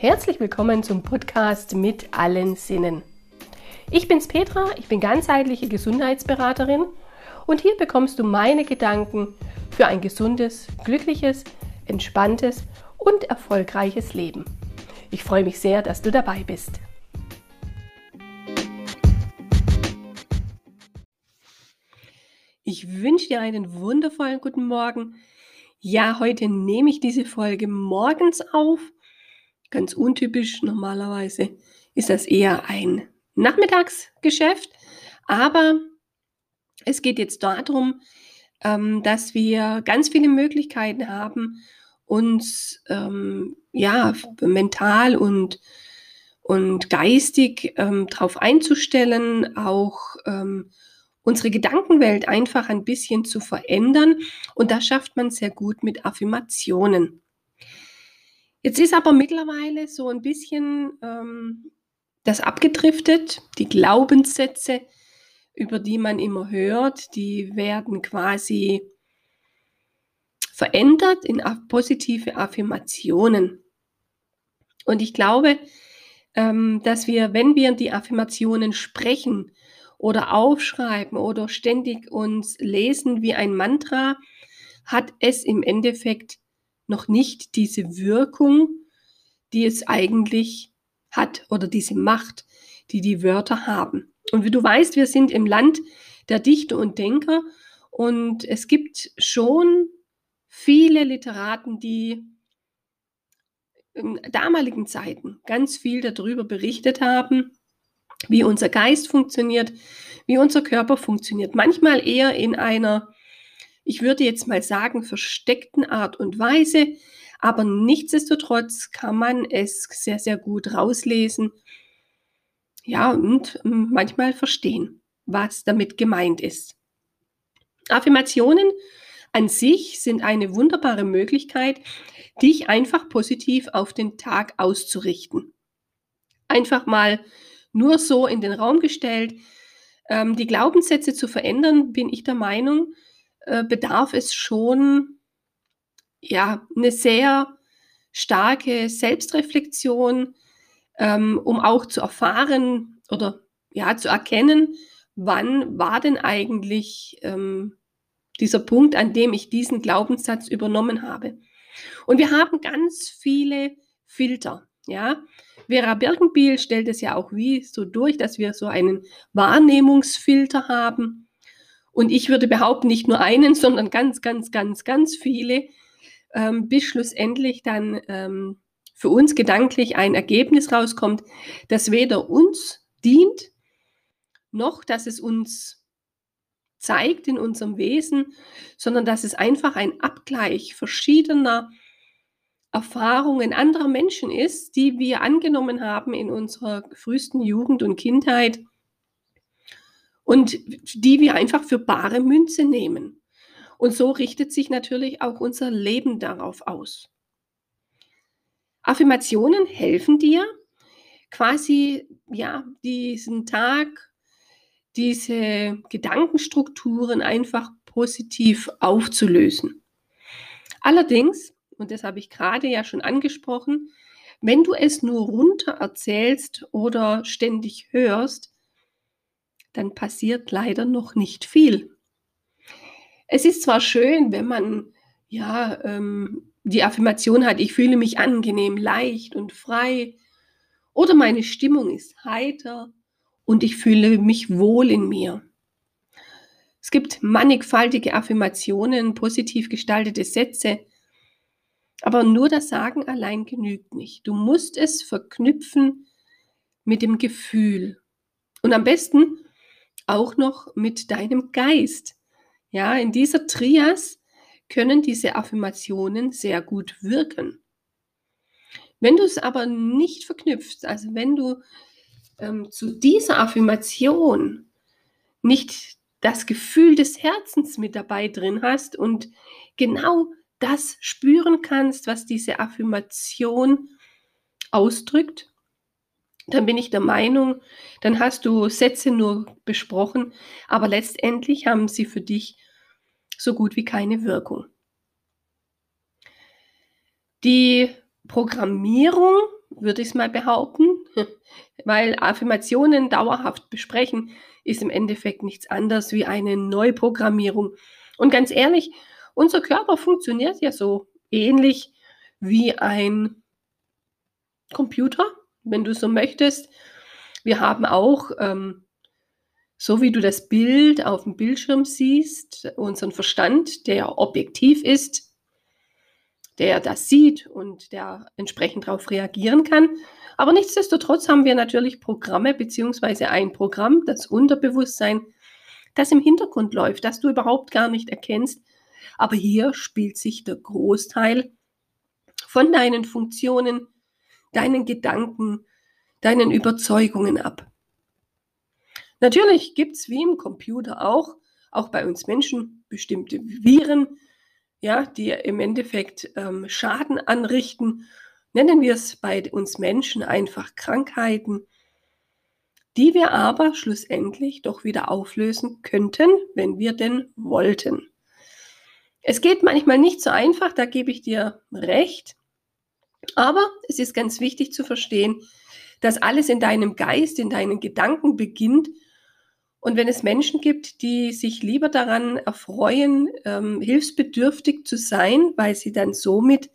Herzlich willkommen zum Podcast mit allen Sinnen. Ich bin's Petra, ich bin ganzheitliche Gesundheitsberaterin und hier bekommst du meine Gedanken für ein gesundes, glückliches, entspanntes und erfolgreiches Leben. Ich freue mich sehr, dass du dabei bist. Ich wünsche dir einen wundervollen guten Morgen. Ja, heute nehme ich diese Folge morgens auf Ganz untypisch normalerweise ist das eher ein Nachmittagsgeschäft, aber es geht jetzt darum, ähm, dass wir ganz viele Möglichkeiten haben, uns ähm, ja mental und und geistig ähm, darauf einzustellen, auch ähm, unsere Gedankenwelt einfach ein bisschen zu verändern. Und das schafft man sehr gut mit Affirmationen. Jetzt ist aber mittlerweile so ein bisschen ähm, das abgedriftet. Die Glaubenssätze, über die man immer hört, die werden quasi verändert in positive Affirmationen. Und ich glaube, ähm, dass wir, wenn wir die Affirmationen sprechen oder aufschreiben oder ständig uns lesen wie ein Mantra, hat es im Endeffekt noch nicht diese Wirkung, die es eigentlich hat oder diese Macht, die die Wörter haben. Und wie du weißt, wir sind im Land der Dichter und Denker und es gibt schon viele Literaten, die in damaligen Zeiten ganz viel darüber berichtet haben, wie unser Geist funktioniert, wie unser Körper funktioniert. Manchmal eher in einer ich würde jetzt mal sagen, versteckten Art und Weise, aber nichtsdestotrotz kann man es sehr, sehr gut rauslesen. Ja, und hm, manchmal verstehen, was damit gemeint ist. Affirmationen an sich sind eine wunderbare Möglichkeit, dich einfach positiv auf den Tag auszurichten. Einfach mal nur so in den Raum gestellt. Ähm, die Glaubenssätze zu verändern, bin ich der Meinung, äh, bedarf es schon ja eine sehr starke Selbstreflexion, ähm, um auch zu erfahren oder ja zu erkennen, wann war denn eigentlich ähm, dieser Punkt, an dem ich diesen Glaubenssatz übernommen habe. Und wir haben ganz viele Filter. Ja, Vera Birkenbiel stellt es ja auch wie so durch, dass wir so einen Wahrnehmungsfilter haben. Und ich würde behaupten, nicht nur einen, sondern ganz, ganz, ganz, ganz viele, ähm, bis schlussendlich dann ähm, für uns gedanklich ein Ergebnis rauskommt, das weder uns dient, noch dass es uns zeigt in unserem Wesen, sondern dass es einfach ein Abgleich verschiedener Erfahrungen anderer Menschen ist, die wir angenommen haben in unserer frühesten Jugend und Kindheit und die wir einfach für bare Münze nehmen. Und so richtet sich natürlich auch unser Leben darauf aus. Affirmationen helfen dir, quasi ja diesen Tag, diese Gedankenstrukturen einfach positiv aufzulösen. Allerdings, und das habe ich gerade ja schon angesprochen, wenn du es nur runter erzählst oder ständig hörst, dann passiert leider noch nicht viel. Es ist zwar schön, wenn man ja ähm, die Affirmation hat, ich fühle mich angenehm, leicht und frei, oder meine Stimmung ist heiter und ich fühle mich wohl in mir. Es gibt mannigfaltige Affirmationen, positiv gestaltete Sätze, aber nur das Sagen allein genügt nicht. Du musst es verknüpfen mit dem Gefühl. Und am besten auch noch mit deinem Geist. Ja, in dieser Trias können diese Affirmationen sehr gut wirken. Wenn du es aber nicht verknüpfst, also wenn du ähm, zu dieser Affirmation nicht das Gefühl des Herzens mit dabei drin hast und genau das spüren kannst, was diese Affirmation ausdrückt, dann bin ich der Meinung, dann hast du Sätze nur besprochen, aber letztendlich haben sie für dich so gut wie keine Wirkung. Die Programmierung würde ich es mal behaupten, weil Affirmationen dauerhaft besprechen ist im Endeffekt nichts anderes wie eine Neuprogrammierung. Und ganz ehrlich, unser Körper funktioniert ja so ähnlich wie ein Computer, wenn du so möchtest. Wir haben auch, ähm, so wie du das Bild auf dem Bildschirm siehst, unseren Verstand, der objektiv ist, der das sieht und der entsprechend darauf reagieren kann. Aber nichtsdestotrotz haben wir natürlich Programme beziehungsweise ein Programm, das Unterbewusstsein, das im Hintergrund läuft, das du überhaupt gar nicht erkennst. Aber hier spielt sich der Großteil von deinen Funktionen, deinen Gedanken, deinen Überzeugungen ab. Natürlich gibt es wie im Computer auch, auch bei uns Menschen, bestimmte Viren, ja, die im Endeffekt ähm, Schaden anrichten. Nennen wir es bei uns Menschen einfach Krankheiten, die wir aber schlussendlich doch wieder auflösen könnten, wenn wir denn wollten. Es geht manchmal nicht so einfach, da gebe ich dir recht. Aber es ist ganz wichtig zu verstehen, dass alles in deinem Geist, in deinen Gedanken beginnt. Und wenn es Menschen gibt, die sich lieber daran erfreuen, ähm, hilfsbedürftig zu sein, weil sie dann somit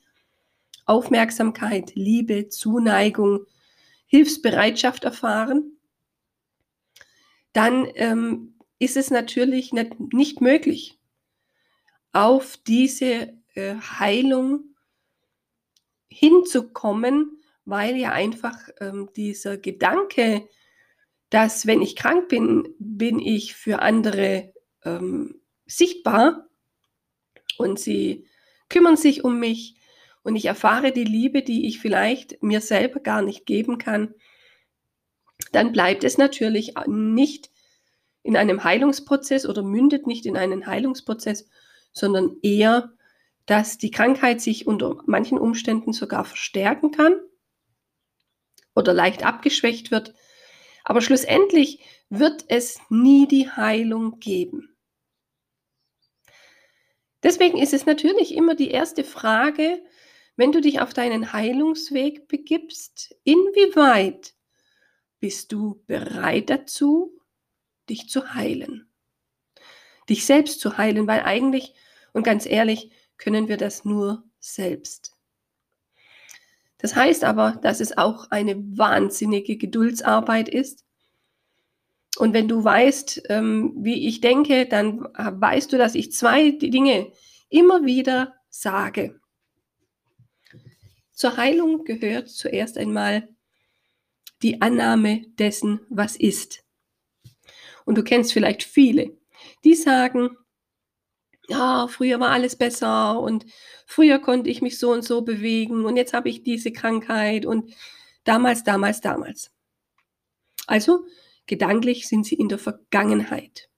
Aufmerksamkeit, Liebe, Zuneigung, Hilfsbereitschaft erfahren, dann ähm, ist es natürlich nicht, nicht möglich, auf diese äh, Heilung hinzukommen, weil ja einfach ähm, dieser Gedanke, dass wenn ich krank bin, bin ich für andere ähm, sichtbar und sie kümmern sich um mich und ich erfahre die Liebe, die ich vielleicht mir selber gar nicht geben kann, dann bleibt es natürlich nicht in einem Heilungsprozess oder mündet nicht in einen Heilungsprozess, sondern eher dass die Krankheit sich unter manchen Umständen sogar verstärken kann oder leicht abgeschwächt wird. Aber schlussendlich wird es nie die Heilung geben. Deswegen ist es natürlich immer die erste Frage, wenn du dich auf deinen Heilungsweg begibst, inwieweit bist du bereit dazu, dich zu heilen? Dich selbst zu heilen, weil eigentlich, und ganz ehrlich, können wir das nur selbst. Das heißt aber, dass es auch eine wahnsinnige Geduldsarbeit ist. Und wenn du weißt, ähm, wie ich denke, dann weißt du, dass ich zwei Dinge immer wieder sage. Zur Heilung gehört zuerst einmal die Annahme dessen, was ist. Und du kennst vielleicht viele, die sagen, ja, früher war alles besser und früher konnte ich mich so und so bewegen und jetzt habe ich diese Krankheit und damals, damals, damals. Also gedanklich sind sie in der Vergangenheit.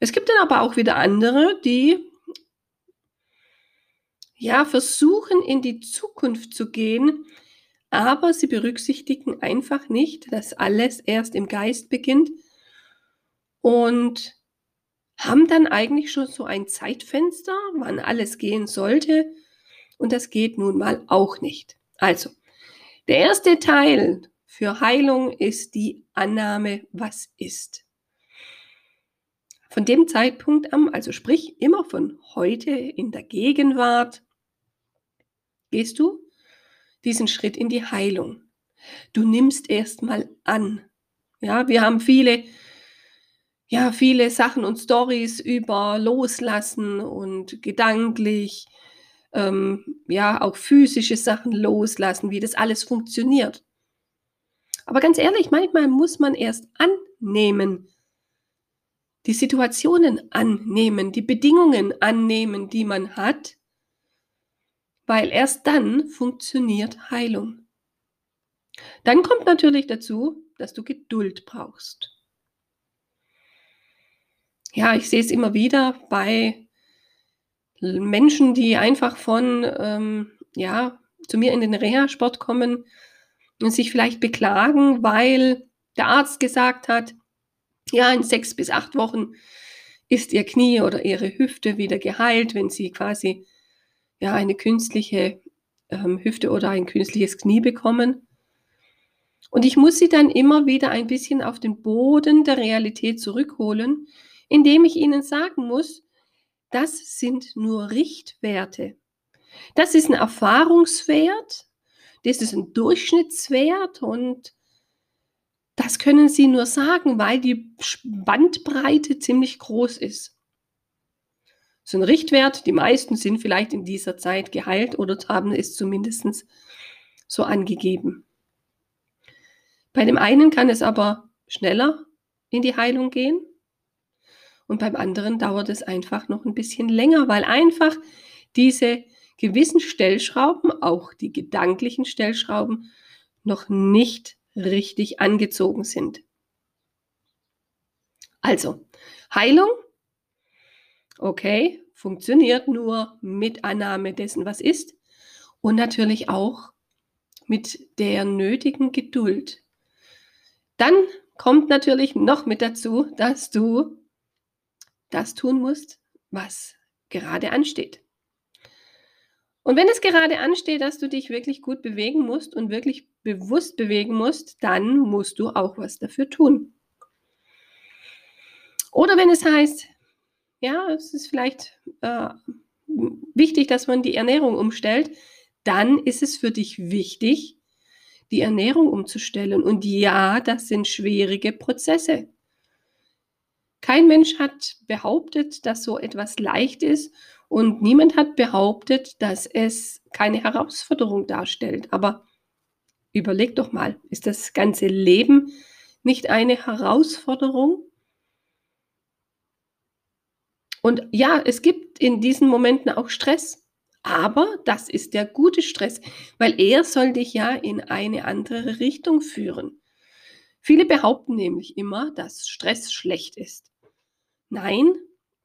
Es gibt dann aber auch wieder andere, die ja versuchen in die Zukunft zu gehen, aber sie berücksichtigen einfach nicht, dass alles erst im Geist beginnt und haben dann eigentlich schon so ein Zeitfenster, wann alles gehen sollte. Und das geht nun mal auch nicht. Also, der erste Teil für Heilung ist die Annahme, was ist. Von dem Zeitpunkt an, also sprich immer von heute in der Gegenwart, gehst du diesen Schritt in die Heilung. Du nimmst erstmal an. Ja, wir haben viele ja, viele Sachen und Stories über Loslassen und gedanklich, ähm, ja, auch physische Sachen loslassen, wie das alles funktioniert. Aber ganz ehrlich, manchmal muss man erst annehmen, die Situationen annehmen, die Bedingungen annehmen, die man hat, weil erst dann funktioniert Heilung. Dann kommt natürlich dazu, dass du Geduld brauchst ja, ich sehe es immer wieder bei Menschen, die einfach von, ähm, ja, zu mir in den Reha-Sport kommen und sich vielleicht beklagen, weil der Arzt gesagt hat, ja, in sechs bis acht Wochen ist ihr Knie oder ihre Hüfte wieder geheilt, wenn sie quasi ja eine künstliche ähm, Hüfte oder ein künstliches Knie bekommen. Und ich muss sie dann immer wieder ein bisschen auf den Boden der Realität zurückholen, indem ich ihnen sagen muss, das sind nur Richtwerte. Das ist ein Erfahrungswert, das ist ein Durchschnittswert und das können Sie nur sagen, weil die Bandbreite ziemlich groß ist. So ein Richtwert, die meisten sind vielleicht in dieser Zeit geheilt oder haben es zumindest so angegeben. Bei dem einen kann es aber schneller in die Heilung gehen und beim anderen dauert es einfach noch ein bisschen länger, weil einfach diese gewissen Stellschrauben, auch die gedanklichen Stellschrauben, noch nicht richtig angezogen sind. Also, Heilung, okay, funktioniert nur mit Annahme dessen, was ist und natürlich auch mit der nötigen Geduld. Dann kommt natürlich noch mit dazu, dass du das tun musst, was gerade ansteht. Und wenn es gerade ansteht, dass du dich wirklich gut bewegen musst und wirklich bewusst bewegen musst, dann musst du auch was dafür tun. Oder wenn es heißt, ja, es ist vielleicht äh, wichtig, dass man die Ernährung umstellt, dann ist es für dich wichtig, die Ernährung umzustellen. Und ja, das sind schwierige Prozesse. Kein Mensch hat behauptet, dass so etwas leicht ist und niemand hat behauptet, dass es keine Herausforderung darstellt. Aber überleg doch mal, ist das ganze Leben nicht eine Herausforderung? Und ja, es gibt in diesen Momenten auch Stress, aber das ist der gute Stress, weil er soll dich ja in eine andere Richtung führen. Viele behaupten nämlich immer, dass Stress schlecht ist. Nein,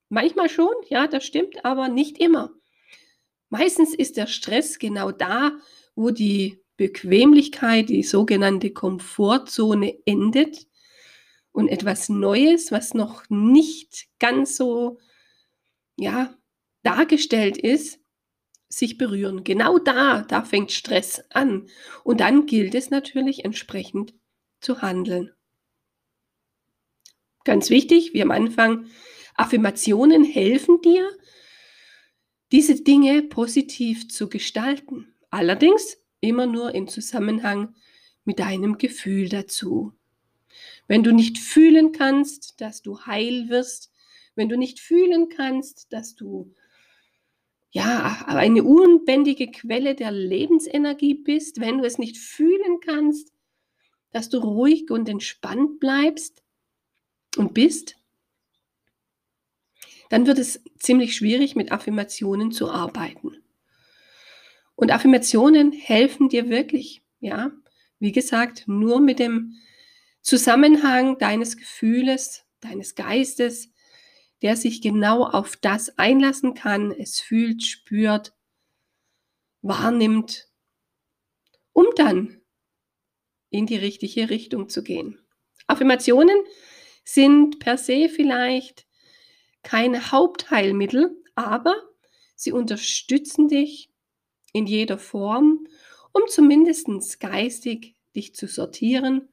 manchmal schon, ja, das stimmt, aber nicht immer. Meistens ist der Stress genau da, wo die Bequemlichkeit, die sogenannte Komfortzone endet und etwas Neues, was noch nicht ganz so ja, dargestellt ist, sich berühren. Genau da, da fängt Stress an. Und dann gilt es natürlich entsprechend zu handeln. Ganz wichtig, wie am Anfang, Affirmationen helfen dir, diese Dinge positiv zu gestalten. Allerdings immer nur im Zusammenhang mit deinem Gefühl dazu. Wenn du nicht fühlen kannst, dass du heil wirst, wenn du nicht fühlen kannst, dass du ja, eine unbändige Quelle der Lebensenergie bist, wenn du es nicht fühlen kannst, dass du ruhig und entspannt bleibst, und bist, dann wird es ziemlich schwierig, mit Affirmationen zu arbeiten. Und Affirmationen helfen dir wirklich, ja, wie gesagt, nur mit dem Zusammenhang deines Gefühles, deines Geistes, der sich genau auf das einlassen kann, es fühlt, spürt, wahrnimmt, um dann in die richtige Richtung zu gehen. Affirmationen sind per se vielleicht kein Hauptheilmittel, aber sie unterstützen dich in jeder Form, um zumindest geistig dich zu sortieren.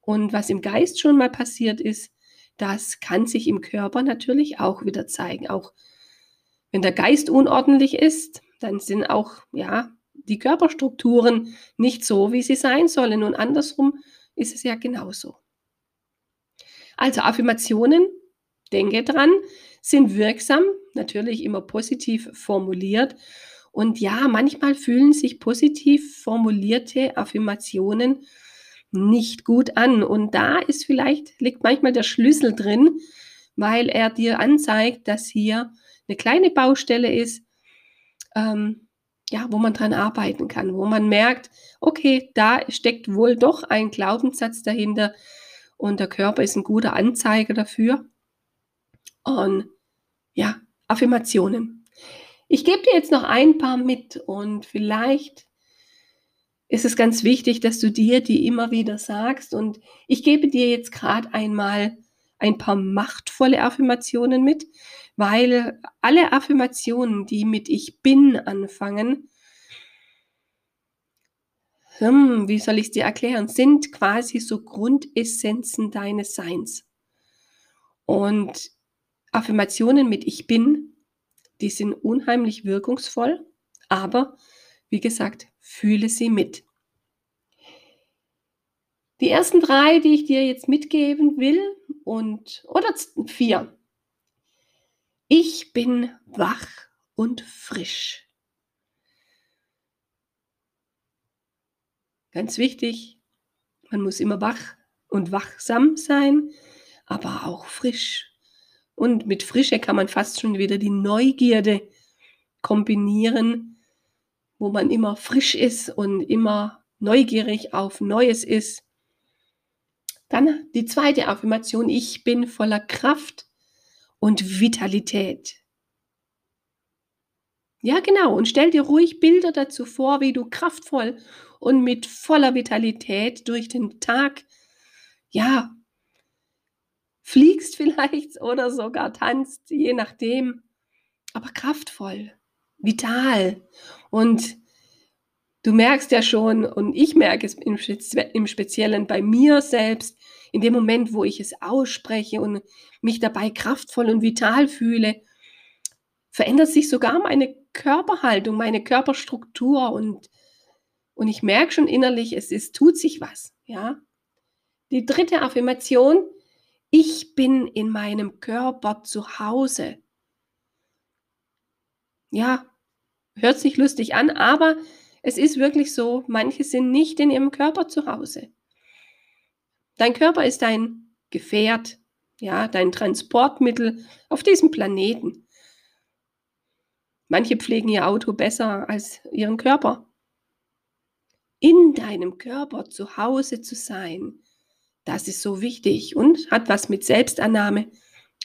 Und was im Geist schon mal passiert ist, das kann sich im Körper natürlich auch wieder zeigen. Auch wenn der Geist unordentlich ist, dann sind auch ja die Körperstrukturen nicht so, wie sie sein sollen. Und andersrum ist es ja genauso. Also Affirmationen, denke dran, sind wirksam, natürlich immer positiv formuliert. Und ja, manchmal fühlen sich positiv formulierte Affirmationen nicht gut an. Und da ist vielleicht, liegt manchmal der Schlüssel drin, weil er dir anzeigt, dass hier eine kleine Baustelle ist, ähm, ja, wo man dran arbeiten kann, wo man merkt, okay, da steckt wohl doch ein Glaubenssatz dahinter, und der Körper ist ein guter Anzeiger dafür. Und ja, Affirmationen. Ich gebe dir jetzt noch ein paar mit und vielleicht ist es ganz wichtig, dass du dir die immer wieder sagst. Und ich gebe dir jetzt gerade einmal ein paar machtvolle Affirmationen mit, weil alle Affirmationen, die mit Ich bin anfangen, hm, wie soll ich es dir erklären, sind quasi so Grundessenzen deines Seins. Und Affirmationen mit Ich bin, die sind unheimlich wirkungsvoll, aber wie gesagt, fühle sie mit. Die ersten drei, die ich dir jetzt mitgeben will, und oder vier. Ich bin wach und frisch. Ganz wichtig, man muss immer wach und wachsam sein, aber auch frisch. Und mit Frische kann man fast schon wieder die Neugierde kombinieren, wo man immer frisch ist und immer neugierig auf Neues ist. Dann die zweite Affirmation, ich bin voller Kraft und Vitalität. Ja, genau. Und stell dir ruhig Bilder dazu vor, wie du kraftvoll und mit voller Vitalität durch den Tag, ja, fliegst vielleicht oder sogar tanzt, je nachdem. Aber kraftvoll, vital. Und du merkst ja schon, und ich merke es im, im Speziellen bei mir selbst, in dem Moment, wo ich es ausspreche und mich dabei kraftvoll und vital fühle, verändert sich sogar meine Körperhaltung, meine Körperstruktur und, und ich merke schon innerlich, es ist, tut sich was. Ja? Die dritte Affirmation, ich bin in meinem Körper zu Hause. Ja, hört sich lustig an, aber es ist wirklich so, manche sind nicht in ihrem Körper zu Hause. Dein Körper ist dein Gefährt, ja, dein Transportmittel auf diesem Planeten. Manche pflegen ihr Auto besser als ihren Körper. In deinem Körper zu Hause zu sein, das ist so wichtig und hat was mit Selbstannahme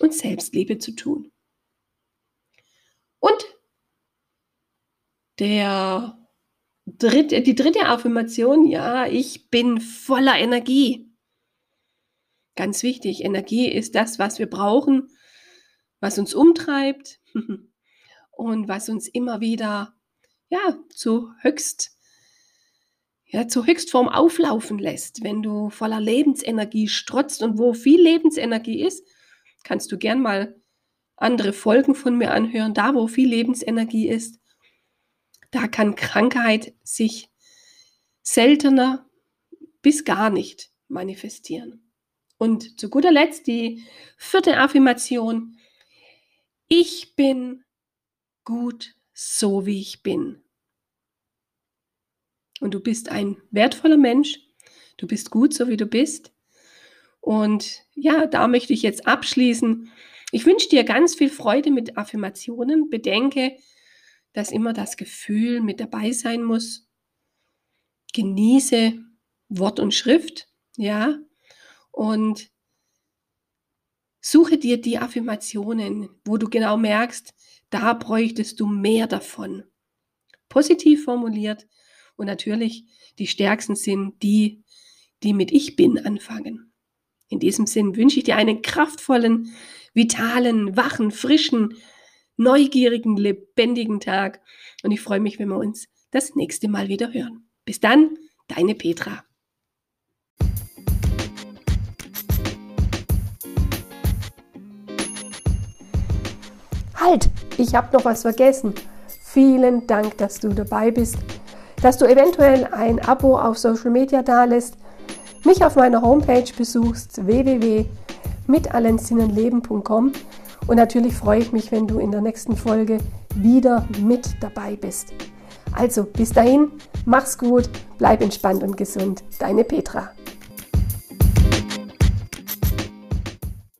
und Selbstliebe zu tun. Und der dritte, die dritte Affirmation, ja, ich bin voller Energie. Ganz wichtig, Energie ist das, was wir brauchen, was uns umtreibt und was uns immer wieder ja, zu höchst ja, zur Höchstform auflaufen lässt, wenn du voller Lebensenergie strotzt und wo viel Lebensenergie ist, kannst du gern mal andere Folgen von mir anhören. Da, wo viel Lebensenergie ist, da kann Krankheit sich seltener bis gar nicht manifestieren. Und zu guter Letzt die vierte Affirmation. Ich bin gut so, wie ich bin. Und du bist ein wertvoller Mensch. Du bist gut so, wie du bist. Und ja, da möchte ich jetzt abschließen. Ich wünsche dir ganz viel Freude mit Affirmationen. Bedenke, dass immer das Gefühl mit dabei sein muss. Genieße Wort und Schrift, ja, und suche dir die Affirmationen, wo du genau merkst, da bräuchtest du mehr davon. Positiv formuliert und natürlich die stärksten sind die, die mit Ich bin anfangen. In diesem Sinn wünsche ich dir einen kraftvollen, vitalen, wachen, frischen, neugierigen, lebendigen Tag und ich freue mich, wenn wir uns das nächste Mal wieder hören. Bis dann, deine Petra. Halt, ich habe noch was vergessen. Vielen Dank, dass du dabei bist, dass du eventuell ein Abo auf Social Media dalässt, mich auf meiner Homepage besuchst www.mitallensinnenleben.com und natürlich freue ich mich, wenn du in der nächsten Folge wieder mit dabei bist. Also bis dahin, mach's gut, bleib entspannt und gesund. Deine Petra.